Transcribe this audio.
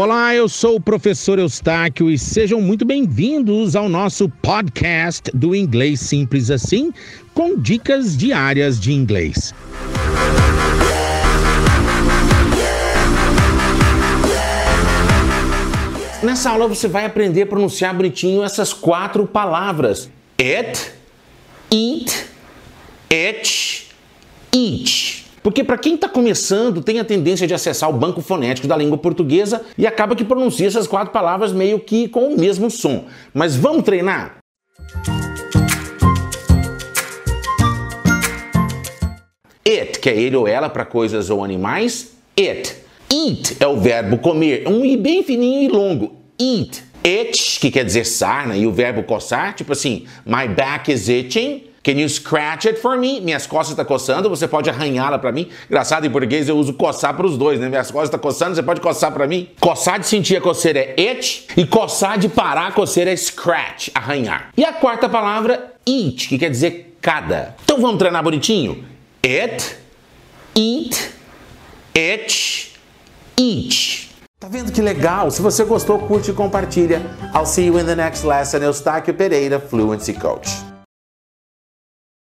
Olá, eu sou o professor Eustáquio e sejam muito bem-vindos ao nosso podcast do Inglês Simples Assim, com dicas diárias de inglês. Nessa aula você vai aprender a pronunciar bonitinho essas quatro palavras: it, eat, it, each. Porque para quem está começando, tem a tendência de acessar o banco fonético da língua portuguesa e acaba que pronuncia essas quatro palavras meio que com o mesmo som. Mas vamos treinar? It, que é ele ou ela para coisas ou animais. It. Eat é o verbo comer, um i bem fininho e longo. Eat. Itch, que quer dizer sarna, e o verbo coçar, tipo assim, my back is itching. Can you scratch it for me? Minhas costas estão tá coçando, você pode arranhá-la para mim. Engraçado, em português eu uso coçar para os dois, né? Minhas costas estão tá coçando, você pode coçar para mim. Coçar de sentir a coceira é itch e coçar de parar a coceira é scratch, arranhar. E a quarta palavra, eat, que quer dizer cada. Então vamos treinar bonitinho? It, eat, itch, each. Tá vendo que legal? Se você gostou, curte e compartilha. I'll see you in the next lesson. Eustáquio Pereira, Fluency Coach.